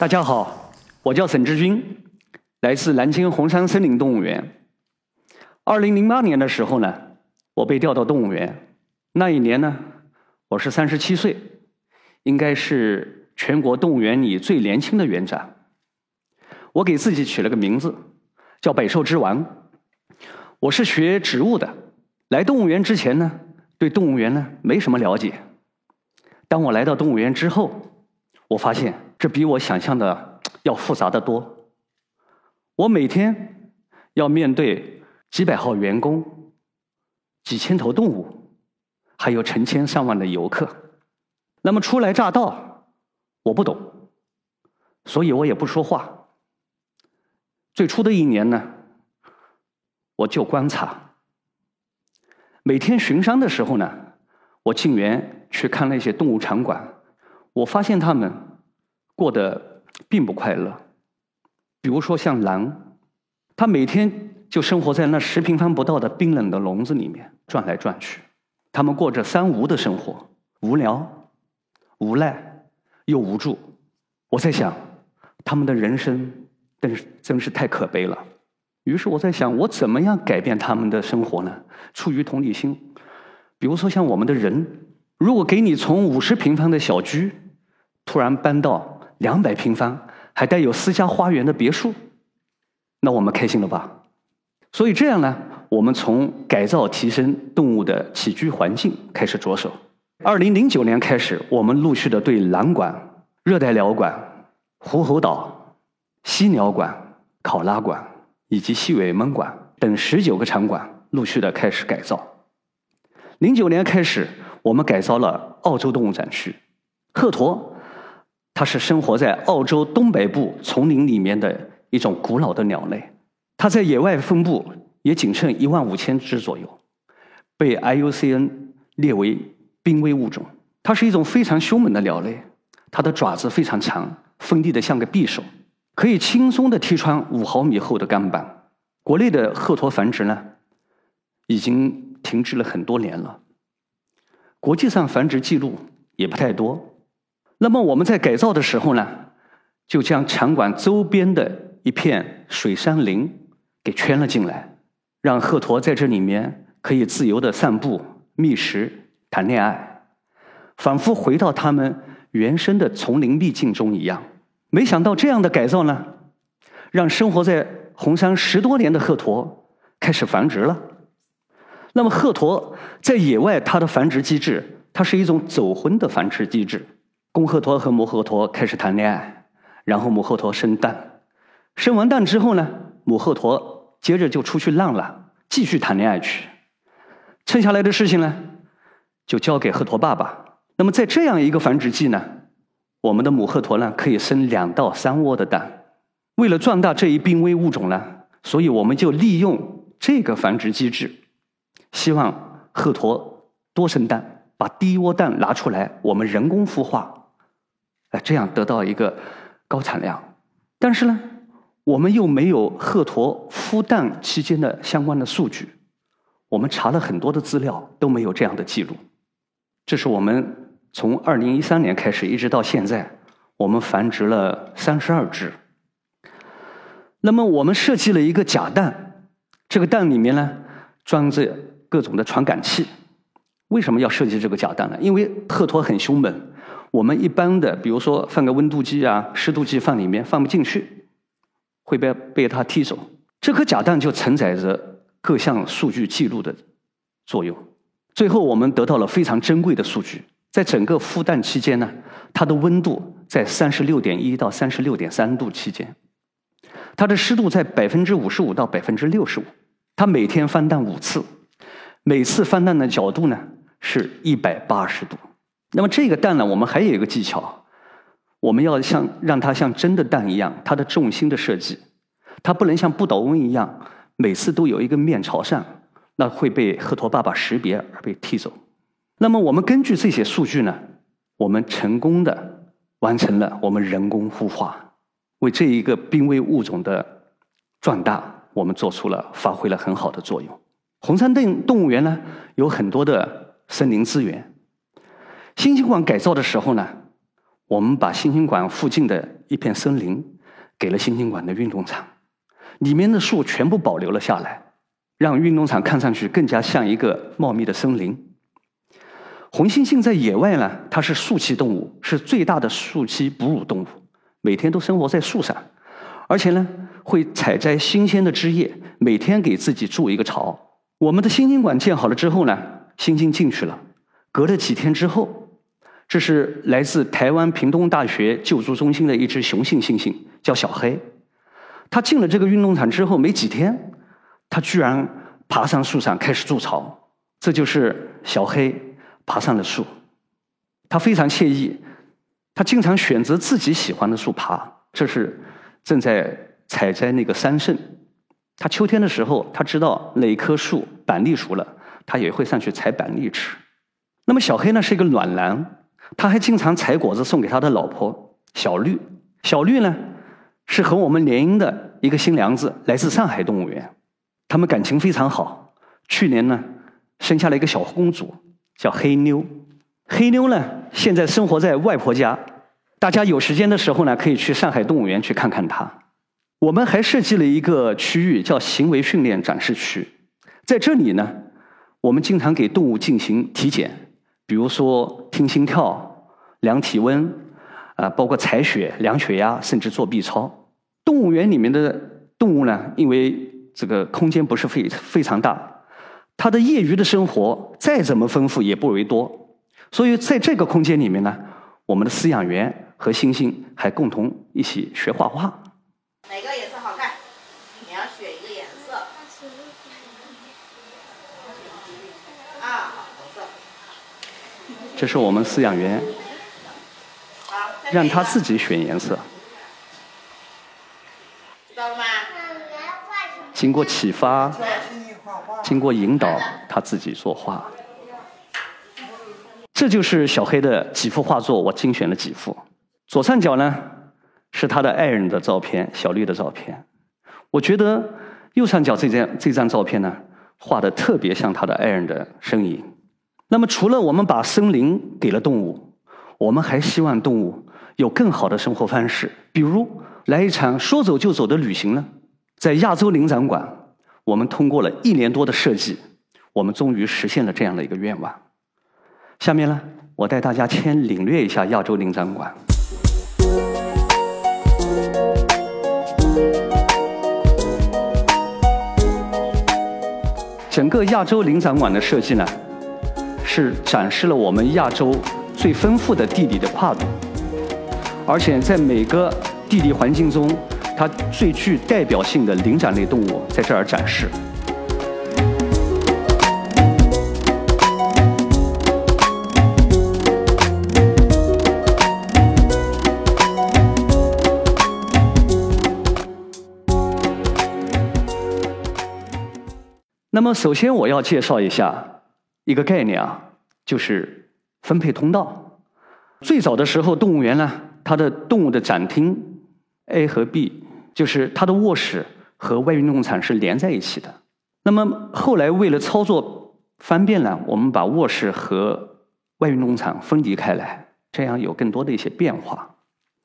大家好，我叫沈志军，来自南京红山森林动物园。二零零八年的时候呢，我被调到动物园。那一年呢，我是三十七岁，应该是全国动物园里最年轻的园长。我给自己取了个名字，叫“百兽之王”。我是学植物的，来动物园之前呢，对动物园呢没什么了解。当我来到动物园之后，我发现这比我想象的要复杂的多。我每天要面对几百号员工、几千头动物，还有成千上万的游客。那么初来乍到，我不懂，所以我也不说话。最初的一年呢，我就观察。每天巡山的时候呢，我进园去看那些动物场馆。我发现他们过得并不快乐。比如说，像狼，它每天就生活在那十平方不到的冰冷的笼子里面转来转去。他们过着三无的生活：无聊、无奈又无助。我在想，他们的人生真是真是太可悲了。于是我在想，我怎么样改变他们的生活呢？出于同理心，比如说像我们的人。如果给你从五十平方的小居，突然搬到两百平方还带有私家花园的别墅，那我们开心了吧？所以这样呢，我们从改造提升动物的起居环境开始着手。二零零九年开始，我们陆续的对蓝馆、热带鸟馆、狐猴岛、犀鸟馆、考拉馆以及细尾獴馆等十九个场馆陆续的开始改造。零九年开始。我们改造了澳洲动物展区，鹤鸵，它是生活在澳洲东北部丛林里面的一种古老的鸟类，它在野外分布也仅剩一万五千只左右，被 IUCN 列为濒危物种。它是一种非常凶猛的鸟类，它的爪子非常长，锋利的像个匕首，可以轻松的踢穿五毫米厚的钢板。国内的鹤鸵繁殖呢，已经停滞了很多年了。国际上繁殖记录也不太多，那么我们在改造的时候呢，就将场馆周边的一片水杉林给圈了进来，让鹤鸵在这里面可以自由的散步、觅食、谈恋爱，仿佛回到他们原生的丛林秘境中一样。没想到这样的改造呢，让生活在红山十多年的鹤鸵开始繁殖了。那么鹤鸵在野外，它的繁殖机制，它是一种走婚的繁殖机制。公鹤鸵和母鹤鸵开始谈恋爱，然后母鹤鸵生蛋，生完蛋之后呢，母鹤鸵接着就出去浪了，继续谈恋爱去。剩下来的事情呢，就交给鹤鸵爸爸。那么在这样一个繁殖季呢，我们的母鹤鸵呢可以生两到三窝的蛋。为了壮大这一濒危物种呢，所以我们就利用这个繁殖机制。希望鹤鸵多生蛋，把第一窝蛋拿出来，我们人工孵化，哎，这样得到一个高产量。但是呢，我们又没有鹤鸵孵蛋期间的相关的数据，我们查了很多的资料都没有这样的记录。这是我们从二零一三年开始一直到现在，我们繁殖了三十二只。那么我们设计了一个假蛋，这个蛋里面呢装着。各种的传感器，为什么要设计这个假蛋呢？因为鹤鸵很凶猛，我们一般的，比如说放个温度计啊、湿度计放里面放不进去，会被被它踢走。这颗假蛋就承载着各项数据记录的作用。最后我们得到了非常珍贵的数据，在整个孵蛋期间呢，它的温度在三十六点一到三十六点三度期间，它的湿度在百分之五十五到百分之六十五，它每天翻蛋五次。每次翻蛋的角度呢是一百八十度。那么这个蛋呢，我们还有一个技巧，我们要像让它像真的蛋一样，它的重心的设计，它不能像不倒翁一样，每次都有一个面朝上，那会被鹤鸵爸爸识别而被踢走。那么我们根据这些数据呢，我们成功的完成了我们人工孵化，为这一个濒危物种的壮大，我们做出了发挥了很好的作用。红山动动物园呢，有很多的森林资源。新兴馆改造的时候呢，我们把新兴馆附近的一片森林给了新兴馆的运动场，里面的树全部保留了下来，让运动场看上去更加像一个茂密的森林。红猩猩在野外呢，它是树栖动物，是最大的树栖哺乳动物，每天都生活在树上，而且呢会采摘新鲜的枝叶，每天给自己筑一个巢。我们的猩猩馆建好了之后呢，猩猩进去了，隔了几天之后，这是来自台湾屏东大学救助中心的一只雄性猩猩，叫小黑。它进了这个运动场之后没几天，它居然爬上树上开始筑巢，这就是小黑。爬上了树，他非常惬意。他经常选择自己喜欢的树爬。这是正在采摘那个桑葚。他秋天的时候，他知道哪棵树板栗熟了，他也会上去采板栗吃。那么小黑呢是一个暖男，他还经常采果子送给他的老婆小绿。小绿呢是和我们联姻的一个新娘子，来自上海动物园，他们感情非常好。去年呢生下了一个小公主。叫黑妞，黑妞呢现在生活在外婆家，大家有时间的时候呢可以去上海动物园去看看它。我们还设计了一个区域叫行为训练展示区，在这里呢，我们经常给动物进行体检，比如说听心跳、量体温，啊，包括采血、量血压，甚至做 B 超。动物园里面的动物呢，因为这个空间不是非非常大。它的业余的生活再怎么丰富也不为多，所以在这个空间里面呢，我们的饲养员和猩猩还共同一起学画画。哪个颜色好看？你要选一个颜色。啊，红色。这是我们饲养员，让他自己选颜色。知道吗？经过启发。经过引导，他自己作画。这就是小黑的几幅画作，我精选了几幅。左上角呢是他的爱人的照片，小绿的照片。我觉得右上角这张这张照片呢，画的特别像他的爱人的身影。那么，除了我们把森林给了动物，我们还希望动物有更好的生活方式，比如来一场说走就走的旅行呢，在亚洲领展馆。我们通过了一年多的设计，我们终于实现了这样的一个愿望。下面呢，我带大家先领略一下亚洲领展馆。整个亚洲领展馆的设计呢，是展示了我们亚洲最丰富的地理的跨度，而且在每个地理环境中。它最具代表性的灵长类动物在这儿展示。那么，首先我要介绍一下一个概念啊，就是分配通道。最早的时候，动物园呢，它的动物的展厅 A 和 B。就是它的卧室和外运动场是连在一起的。那么后来为了操作方便呢，我们把卧室和外运动场分离开来，这样有更多的一些变化。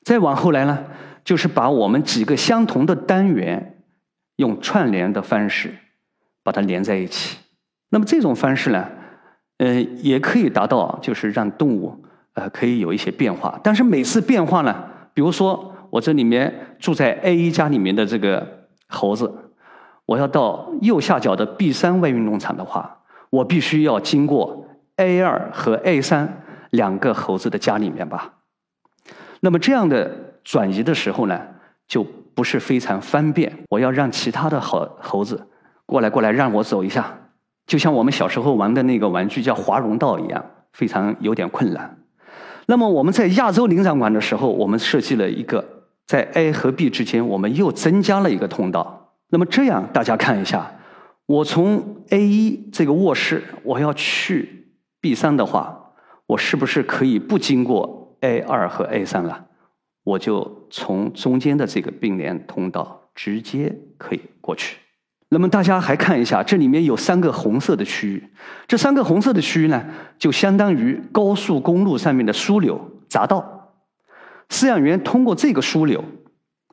再往后来呢，就是把我们几个相同的单元用串联的方式把它连在一起。那么这种方式呢，呃，也可以达到就是让动物呃可以有一些变化。但是每次变化呢，比如说。我这里面住在 A 一家里面的这个猴子，我要到右下角的 B 三外运动场的话，我必须要经过 A 二和 A 三两个猴子的家里面吧。那么这样的转移的时候呢，就不是非常方便。我要让其他的猴猴子过来过来让我走一下，就像我们小时候玩的那个玩具叫华容道一样，非常有点困难。那么我们在亚洲领展馆的时候，我们设计了一个。在 A 和 B 之间，我们又增加了一个通道。那么这样，大家看一下，我从 A 一这个卧室，我要去 B 三的话，我是不是可以不经过 A 二和 A 三了？我就从中间的这个并联通道直接可以过去。那么大家还看一下，这里面有三个红色的区域，这三个红色的区域呢，就相当于高速公路上面的枢纽匝道。饲养员通过这个枢纽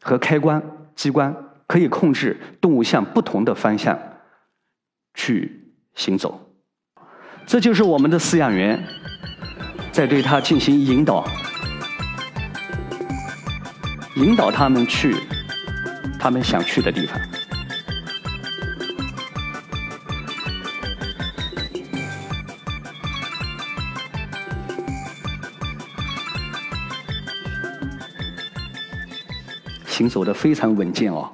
和开关机关，可以控制动物向不同的方向去行走。这就是我们的饲养员在对它进行引导，引导他们去他们想去的地方。行走的非常稳健哦。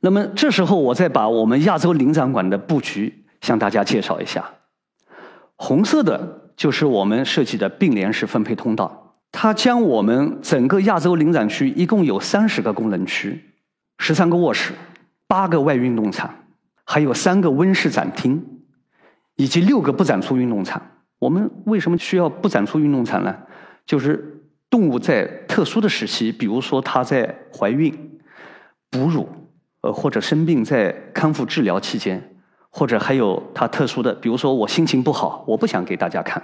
那么这时候，我再把我们亚洲灵长馆的布局向大家介绍一下。红色的就是我们设计的并联式分配通道，它将我们整个亚洲灵展区一共有三十个功能区，十三个卧室，八个外运动场，还有三个温室展厅，以及六个不展出运动场。我们为什么需要不展出运动场呢？就是动物在特殊的时期，比如说它在怀孕、哺乳，呃或者生病在康复治疗期间。或者还有它特殊的，比如说我心情不好，我不想给大家看，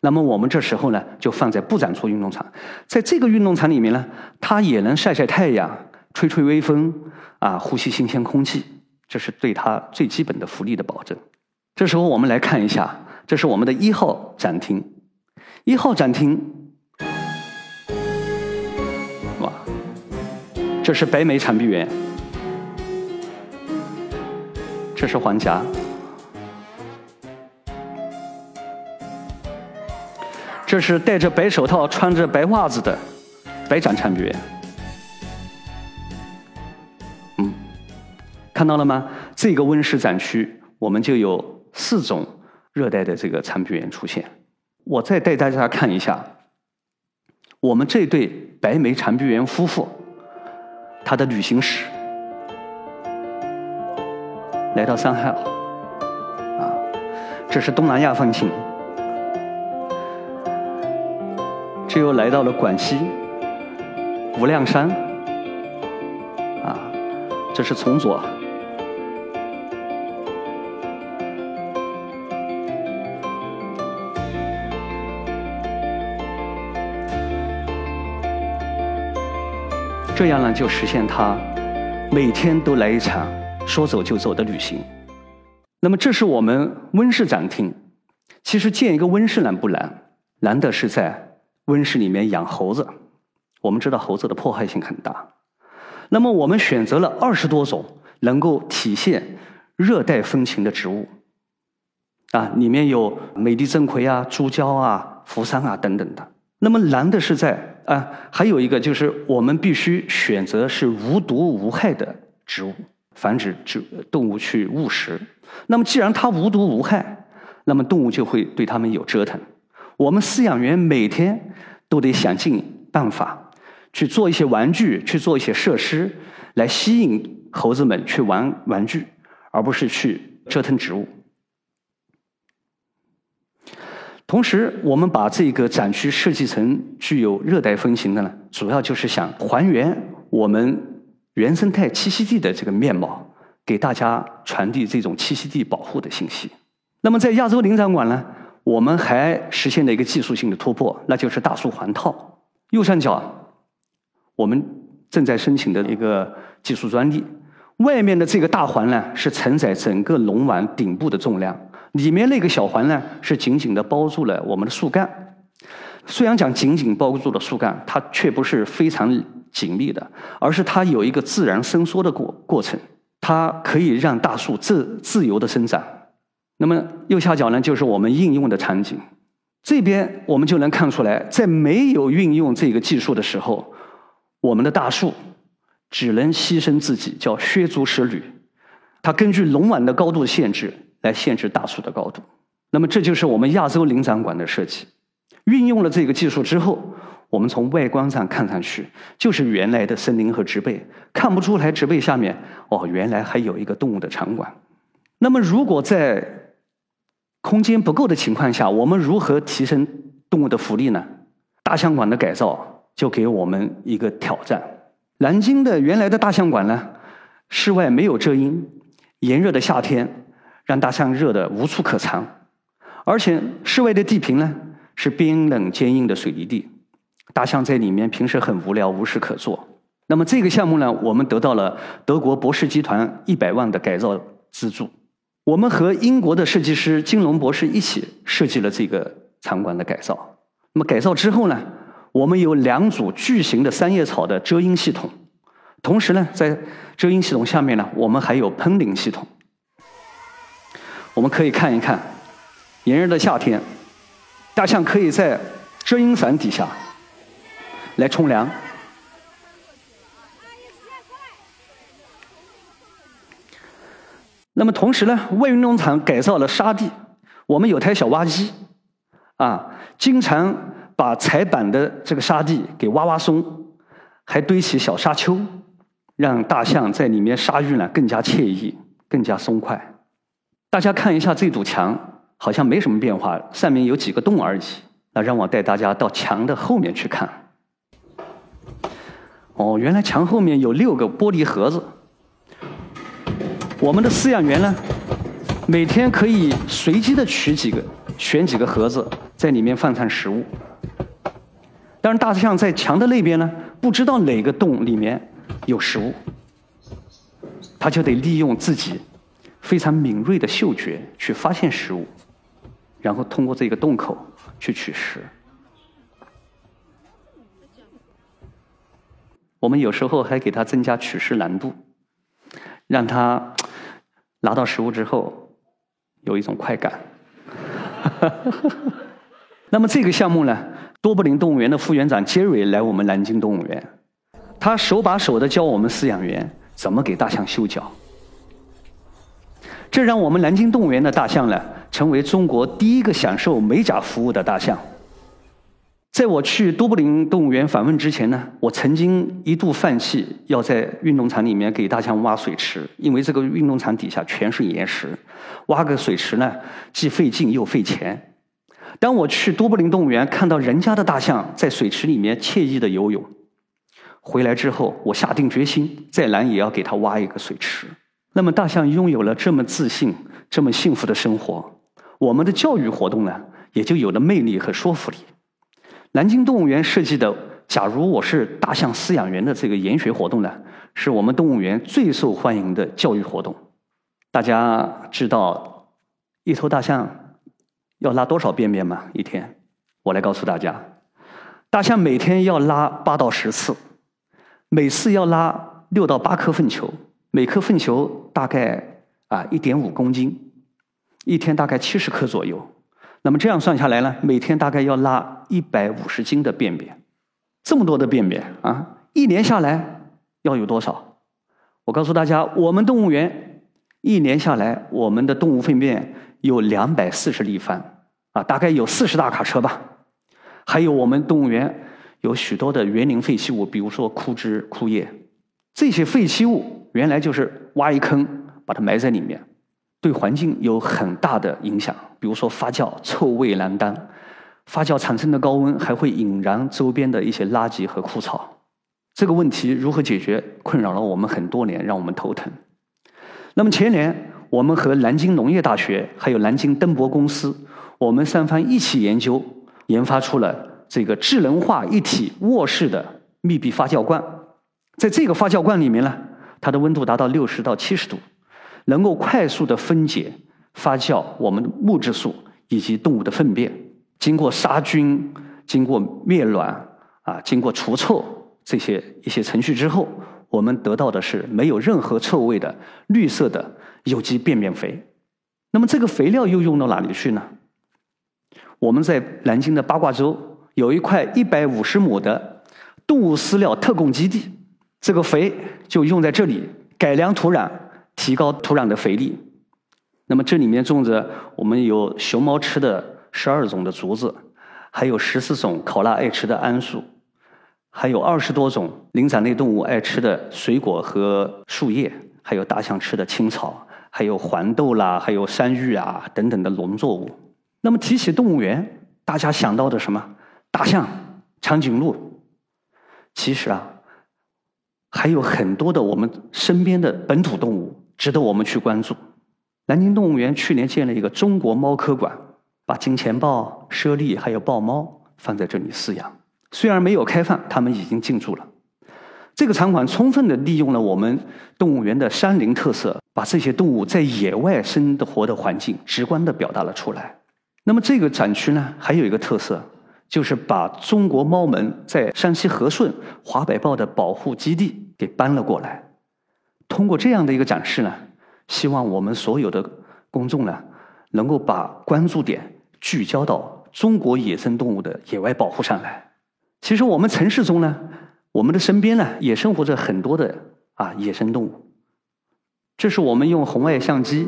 那么我们这时候呢，就放在不展出运动场，在这个运动场里面呢，它也能晒晒太阳、吹吹微风，啊，呼吸新鲜空气，这是对它最基本的福利的保证。这时候我们来看一下，这是我们的一号展厅，一号展厅，这是白眉长臂猿。这是黄夹，这是戴着白手套、穿着白袜子的白掌长臂猿。嗯，看到了吗？这个温室展区，我们就有四种热带的这个长臂猿出现。我再带大家看一下，我们这对白眉长臂猿夫妇，他的旅行史。来到上海，啊，这是东南亚风情。这又来到了广西无量山，啊，这是从左。这样呢，就实现他每天都来一场。说走就走的旅行，那么这是我们温室展厅。其实建一个温室难不难？难的是在温室里面养猴子。我们知道猴子的破坏性很大，那么我们选择了二十多种能够体现热带风情的植物，啊，里面有美丽正葵啊、珠胶啊、扶桑啊等等的。那么难的是在啊，还有一个就是我们必须选择是无毒无害的植物。防止植动物去误食。那么，既然它无毒无害，那么动物就会对它们有折腾。我们饲养员每天都得想尽办法去做一些玩具，去做一些设施，来吸引猴子们去玩玩具，而不是去折腾植物。同时，我们把这个展区设计成具有热带风情的呢，主要就是想还原我们。原生态栖息地的这个面貌，给大家传递这种栖息地保护的信息。那么，在亚洲林展馆呢，我们还实现了一个技术性的突破，那就是大树环套。右上角，我们正在申请的一个技术专利。外面的这个大环呢，是承载整个龙碗顶部的重量；里面那个小环呢，是紧紧的包住了我们的树干。虽然讲紧紧包住了树干，它却不是非常。紧密的，而是它有一个自然伸缩的过过程，它可以让大树自自由的生长。那么右下角呢，就是我们应用的场景。这边我们就能看出来，在没有运用这个技术的时候，我们的大树只能牺牲自己，叫削足适履。它根据龙碗的高度限制来限制大树的高度。那么这就是我们亚洲灵长馆的设计。运用了这个技术之后。我们从外观上看上去就是原来的森林和植被，看不出来植被下面哦，原来还有一个动物的场馆。那么，如果在空间不够的情况下，我们如何提升动物的福利呢？大象馆的改造就给我们一个挑战。南京的原来的大象馆呢，室外没有遮阴，炎热的夏天让大象热得无处可藏，而且室外的地坪呢是冰冷坚硬的水泥地。大象在里面平时很无聊，无事可做。那么这个项目呢，我们得到了德国博士集团一百万的改造资助。我们和英国的设计师金龙博士一起设计了这个场馆的改造。那么改造之后呢，我们有两组巨型的三叶草的遮阴系统，同时呢，在遮阴系统下面呢，我们还有喷淋系统。我们可以看一看，炎热的夏天，大象可以在遮阴伞底下来冲凉。那么同时呢，外运动场改造了沙地，我们有台小挖机，啊，经常把踩板的这个沙地给挖挖松，还堆起小沙丘，让大象在里面沙浴呢更加惬意，更加松快。大家看一下这堵墙，好像没什么变化，上面有几个洞而已。那让我带大家到墙的后面去看。哦，原来墙后面有六个玻璃盒子。我们的饲养员呢，每天可以随机的取几个、选几个盒子，在里面放上食物。但是，大象在墙的那边呢，不知道哪个洞里面有食物，它就得利用自己非常敏锐的嗅觉去发现食物，然后通过这个洞口去取食。我们有时候还给它增加取食难度，让它。拿到食物之后，有一种快感。那么这个项目呢，多布林动物园的副园长杰瑞来我们南京动物园，他手把手的教我们饲养员怎么给大象修脚，这让我们南京动物园的大象呢，成为中国第一个享受美甲服务的大象。在我去多布林动物园访问之前呢，我曾经一度放弃要在运动场里面给大象挖水池，因为这个运动场底下全是岩石，挖个水池呢既费劲又费钱。当我去多布林动物园看到人家的大象在水池里面惬意的游泳，回来之后我下定决心，再难也要给它挖一个水池。那么大象拥有了这么自信、这么幸福的生活，我们的教育活动呢也就有了魅力和说服力。南京动物园设计的“假如我是大象饲养员”的这个研学活动呢，是我们动物园最受欢迎的教育活动。大家知道一头大象要拉多少便便吗？一天，我来告诉大家，大象每天要拉八到十次，每次要拉六到八颗粪球，每颗粪球大概啊一点五公斤，一天大概七十克左右。那么这样算下来呢，每天大概要拉一百五十斤的便便，这么多的便便啊，一年下来要有多少？我告诉大家，我们动物园一年下来，我们的动物粪便有两百四十立方，啊，大概有四十大卡车吧。还有我们动物园有许多的园林废弃物，比如说枯枝枯叶，这些废弃物原来就是挖一坑把它埋在里面。对环境有很大的影响，比如说发酵，臭味难当；发酵产生的高温还会引燃周边的一些垃圾和枯草。这个问题如何解决，困扰了我们很多年，让我们头疼。那么前年，我们和南京农业大学还有南京登博公司，我们三方一起研究，研发出了这个智能化一体卧式的密闭发酵罐。在这个发酵罐里面呢，它的温度达到六十到七十度。能够快速的分解、发酵我们的木质素以及动物的粪便，经过杀菌、经过灭卵啊、经过除臭这些一些程序之后，我们得到的是没有任何臭味的绿色的有机便便肥。那么这个肥料又用到哪里去呢？我们在南京的八卦洲有一块一百五十亩的动物饲料特供基地，这个肥就用在这里改良土壤。提高土壤的肥力。那么这里面种着我们有熊猫吃的十二种的竹子，还有十四种考拉爱吃的桉树，还有二十多种灵长类动物爱吃的水果和树叶，还有大象吃的青草，还有黄豆啦，还有山芋啊等等的农作物。那么提起动物园，大家想到的什么？大象、长颈鹿。其实啊，还有很多的我们身边的本土动物。值得我们去关注。南京动物园去年建了一个中国猫科馆，把金钱豹、猞猁还有豹猫放在这里饲养。虽然没有开放，他们已经进驻了。这个场馆充分的利用了我们动物园的山林特色，把这些动物在野外生活的环境直观的表达了出来。那么这个展区呢，还有一个特色，就是把中国猫门在山西和顺华北豹的保护基地给搬了过来。通过这样的一个展示呢，希望我们所有的公众呢，能够把关注点聚焦到中国野生动物的野外保护上来。其实我们城市中呢，我们的身边呢也生活着很多的啊野生动物。这是我们用红外相机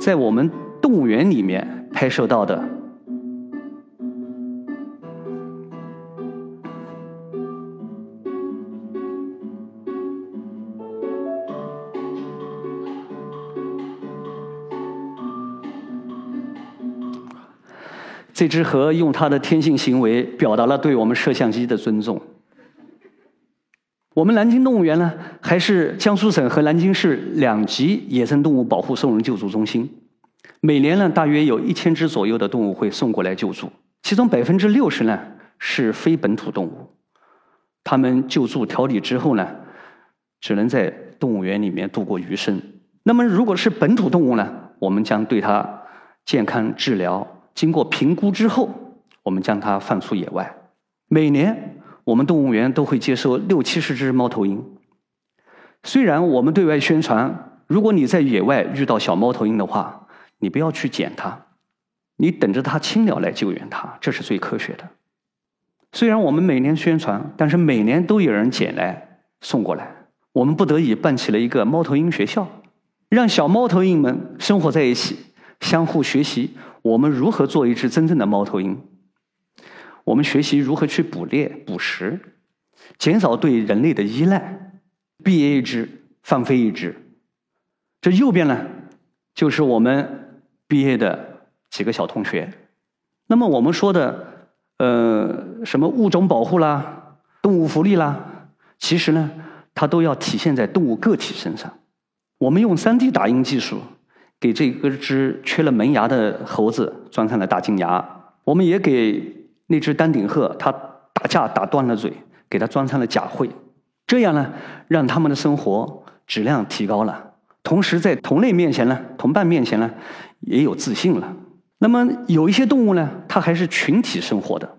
在我们动物园里面拍摄到的。这只河用它的天性行为表达了对我们摄像机的尊重。我们南京动物园呢，还是江苏省和南京市两级野生动物保护送人救助中心。每年呢，大约有一千只左右的动物会送过来救助，其中百分之六十呢是非本土动物。它们救助调理之后呢，只能在动物园里面度过余生。那么，如果是本土动物呢，我们将对它健康治疗。经过评估之后，我们将它放出野外。每年，我们动物园都会接收六七十只猫头鹰。虽然我们对外宣传，如果你在野外遇到小猫头鹰的话，你不要去捡它，你等着它亲鸟来救援它，这是最科学的。虽然我们每年宣传，但是每年都有人捡来送过来。我们不得已办起了一个猫头鹰学校，让小猫头鹰们生活在一起，相互学习。我们如何做一只真正的猫头鹰？我们学习如何去捕猎、捕食，减少对人类的依赖。毕业一只，放飞一只。这右边呢，就是我们毕业的几个小同学。那么我们说的，呃，什么物种保护啦、动物福利啦，其实呢，它都要体现在动物个体身上。我们用 3D 打印技术。给这个只缺了门牙的猴子装上了大金牙，我们也给那只丹顶鹤，它打架打断了嘴，给它装上了假喙，这样呢，让他们的生活质量提高了，同时在同类面前呢，同伴面前呢，也有自信了。那么有一些动物呢，它还是群体生活的，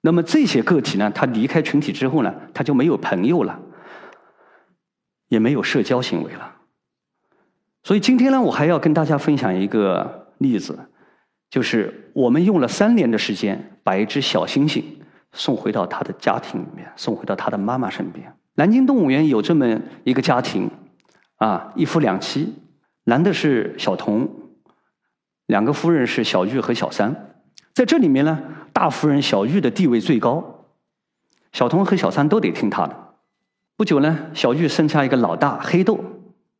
那么这些个体呢，它离开群体之后呢，它就没有朋友了，也没有社交行为了。所以今天呢，我还要跟大家分享一个例子，就是我们用了三年的时间，把一只小猩猩送回到他的家庭里面，送回到他的妈妈身边。南京动物园有这么一个家庭，啊，一夫两妻，男的是小童，两个夫人是小玉和小三。在这里面呢，大夫人小玉的地位最高，小童和小三都得听他的。不久呢，小玉生下一个老大黑豆。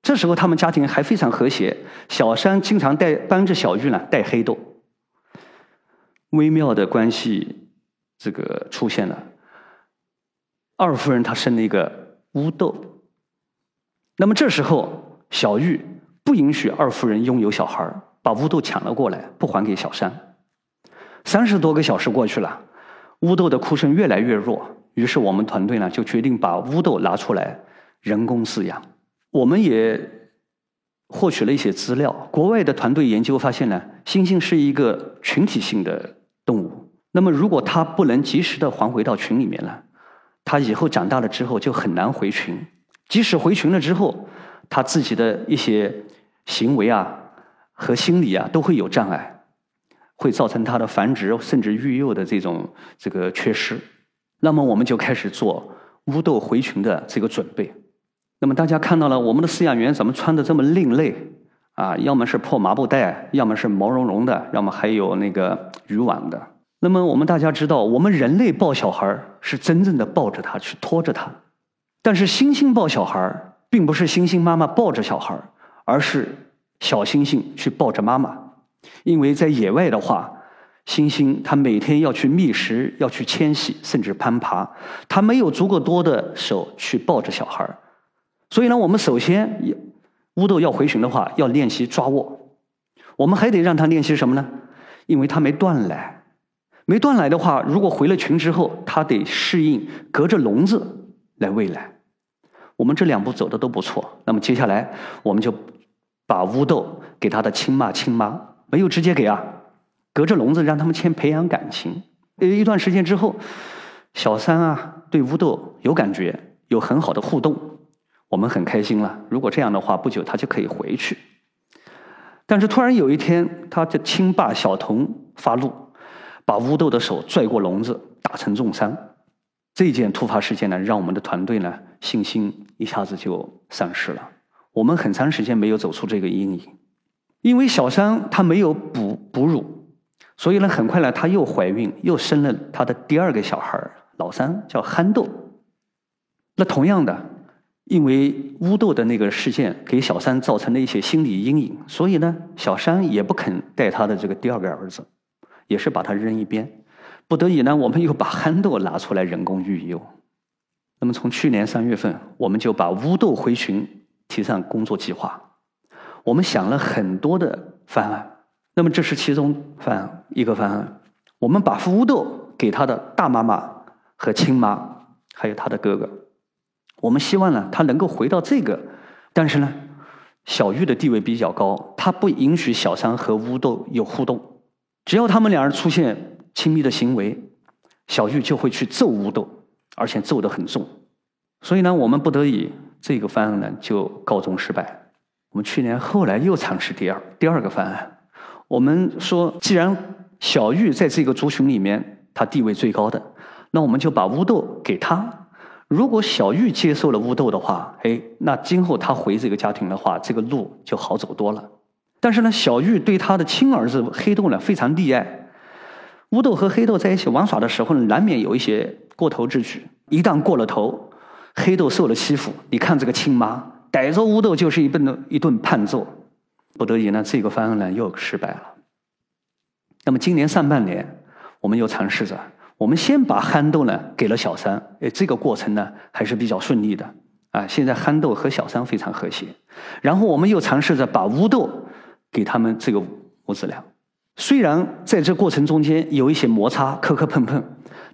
这时候他们家庭还非常和谐，小三经常带帮着小玉呢带黑豆。微妙的关系，这个出现了。二夫人她生了一个乌豆，那么这时候小玉不允许二夫人拥有小孩把乌豆抢了过来，不还给小三。三十多个小时过去了，乌豆的哭声越来越弱，于是我们团队呢就决定把乌豆拿出来人工饲养。我们也获取了一些资料。国外的团队研究发现呢，猩猩是一个群体性的动物。那么，如果它不能及时的还回到群里面了，它以后长大了之后就很难回群。即使回群了之后，它自己的一些行为啊和心理啊都会有障碍，会造成它的繁殖甚至育幼的这种这个缺失。那么，我们就开始做乌豆回群的这个准备。那么大家看到了我们的饲养员怎么穿的这么另类啊？要么是破麻布袋，要么是毛茸茸的，要么还有那个渔网的。那么我们大家知道，我们人类抱小孩是真正的抱着他去拖着他，但是猩猩抱小孩并不是猩猩妈妈抱着小孩而是小猩猩去抱着妈妈。因为在野外的话，猩猩它每天要去觅食，要去迁徙，甚至攀爬，它没有足够多的手去抱着小孩所以呢，我们首先，乌豆要回群的话，要练习抓握。我们还得让他练习什么呢？因为他没断奶，没断奶的话，如果回了群之后，它得适应隔着笼子来喂奶。我们这两步走的都不错，那么接下来我们就把乌豆给他的亲爸亲妈，没有直接给啊，隔着笼子让他们先培养感情。呃，一段时间之后，小三啊对乌豆有感觉，有很好的互动，我们很开心了。如果这样的话，不久他就可以回去。但是突然有一天，他的亲爸小童发怒，把乌豆的手拽过笼子，打成重伤。这件突发事件呢，让我们的团队呢信心一下子就丧失了。我们很长时间没有走出这个阴影，因为小三她没有哺哺乳，所以呢，很快呢，她又怀孕，又生了她的第二个小孩老三叫憨豆。那同样的。因为乌豆的那个事件给小三造成了一些心理阴影，所以呢，小三也不肯带他的这个第二个儿子，也是把他扔一边。不得已呢，我们又把憨豆拿出来人工育幼。那么从去年三月份，我们就把乌豆回群提上工作计划。我们想了很多的方案，那么这是其中方案一个方案。我们把乌豆给他的大妈妈和亲妈，还有他的哥哥。我们希望呢，他能够回到这个，但是呢，小玉的地位比较高，他不允许小三和乌豆有互动。只要他们两人出现亲密的行为，小玉就会去揍乌豆，而且揍得很重。所以呢，我们不得已，这个方案呢就告终失败。我们去年后来又尝试第二第二个方案，我们说，既然小玉在这个族群里面他地位最高的，那我们就把乌豆给他。如果小玉接受了乌豆的话，哎，那今后他回这个家庭的话，这个路就好走多了。但是呢，小玉对他的亲儿子黑豆呢非常溺爱。乌豆和黑豆在一起玩耍的时候呢，难免有一些过头之举。一旦过了头，黑豆受了欺负，你看这个亲妈逮着乌豆就是一顿一顿胖揍。不得已呢，这个方案呢又失败了。那么今年上半年，我们又尝试着。我们先把憨豆呢给了小三，哎，这个过程呢还是比较顺利的啊。现在憨豆和小三非常和谐，然后我们又尝试着把乌豆给他们这个母子俩。虽然在这过程中间有一些摩擦、磕磕碰碰，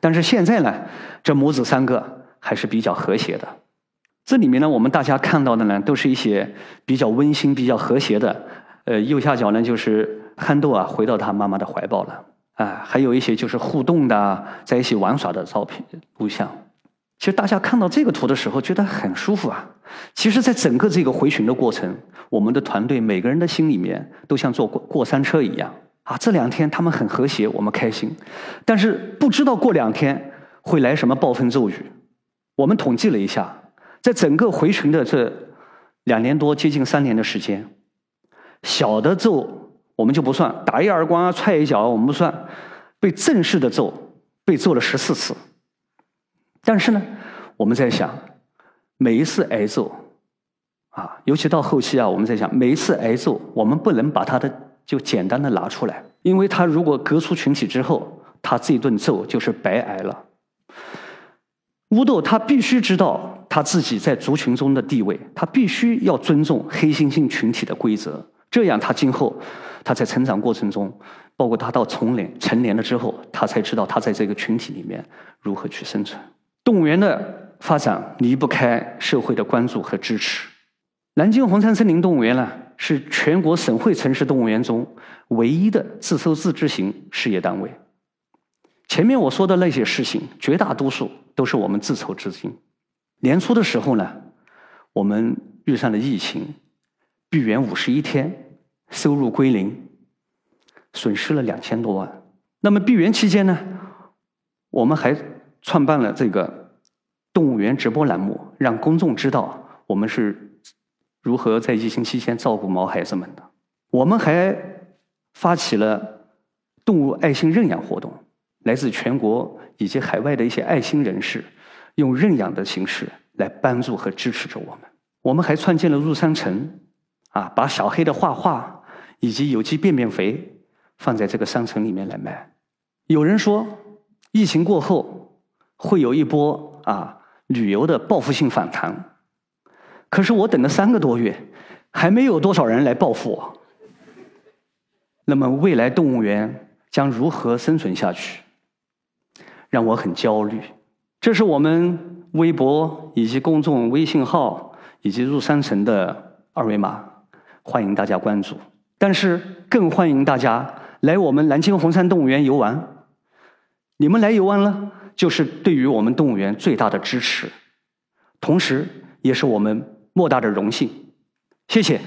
但是现在呢，这母子三个还是比较和谐的。这里面呢，我们大家看到的呢，都是一些比较温馨、比较和谐的。呃，右下角呢，就是憨豆啊回到他妈妈的怀抱了。啊，还有一些就是互动的，在一起玩耍的照片、录像。其实大家看到这个图的时候，觉得很舒服啊。其实，在整个这个回群的过程，我们的团队每个人的心里面都像坐过过山车一样啊。这两天他们很和谐，我们开心。但是不知道过两天会来什么暴风骤雨。我们统计了一下，在整个回群的这两年多、接近三年的时间，小的骤。我们就不算打一耳光啊，踹一脚啊，我们不算。被正式的揍，被揍了十四次。但是呢，我们在想，每一次挨揍，啊，尤其到后期啊，我们在想，每一次挨揍，我们不能把他的就简单的拿出来，因为他如果隔出群体之后，他这顿揍就是白挨了。乌豆他必须知道他自己在族群中的地位，他必须要尊重黑猩猩群体的规则，这样他今后。他在成长过程中，包括他到成年成年了之后，他才知道他在这个群体里面如何去生存。动物园的发展离不开社会的关注和支持。南京红山森林动物园呢，是全国省会城市动物园中唯一的自收自治型事业单位。前面我说的那些事情，绝大多数都是我们自筹资金。年初的时候呢，我们遇上了疫情，闭园五十一天。收入归零，损失了两千多万。那么闭园期间呢，我们还创办了这个动物园直播栏目，让公众知道我们是如何在疫情期间照顾毛孩子们的。我们还发起了动物爱心认养活动，来自全国以及海外的一些爱心人士，用认养的形式来帮助和支持着我们。我们还创建了入山城，啊，把小黑的画画。以及有机便便肥放在这个商城里面来卖。有人说，疫情过后会有一波啊旅游的报复性反弹。可是我等了三个多月，还没有多少人来报复我。那么未来动物园将如何生存下去？让我很焦虑。这是我们微博以及公众微信号以及入山城的二维码，欢迎大家关注。但是更欢迎大家来我们南京红山动物园游玩。你们来游玩了，就是对于我们动物园最大的支持，同时也是我们莫大的荣幸。谢谢。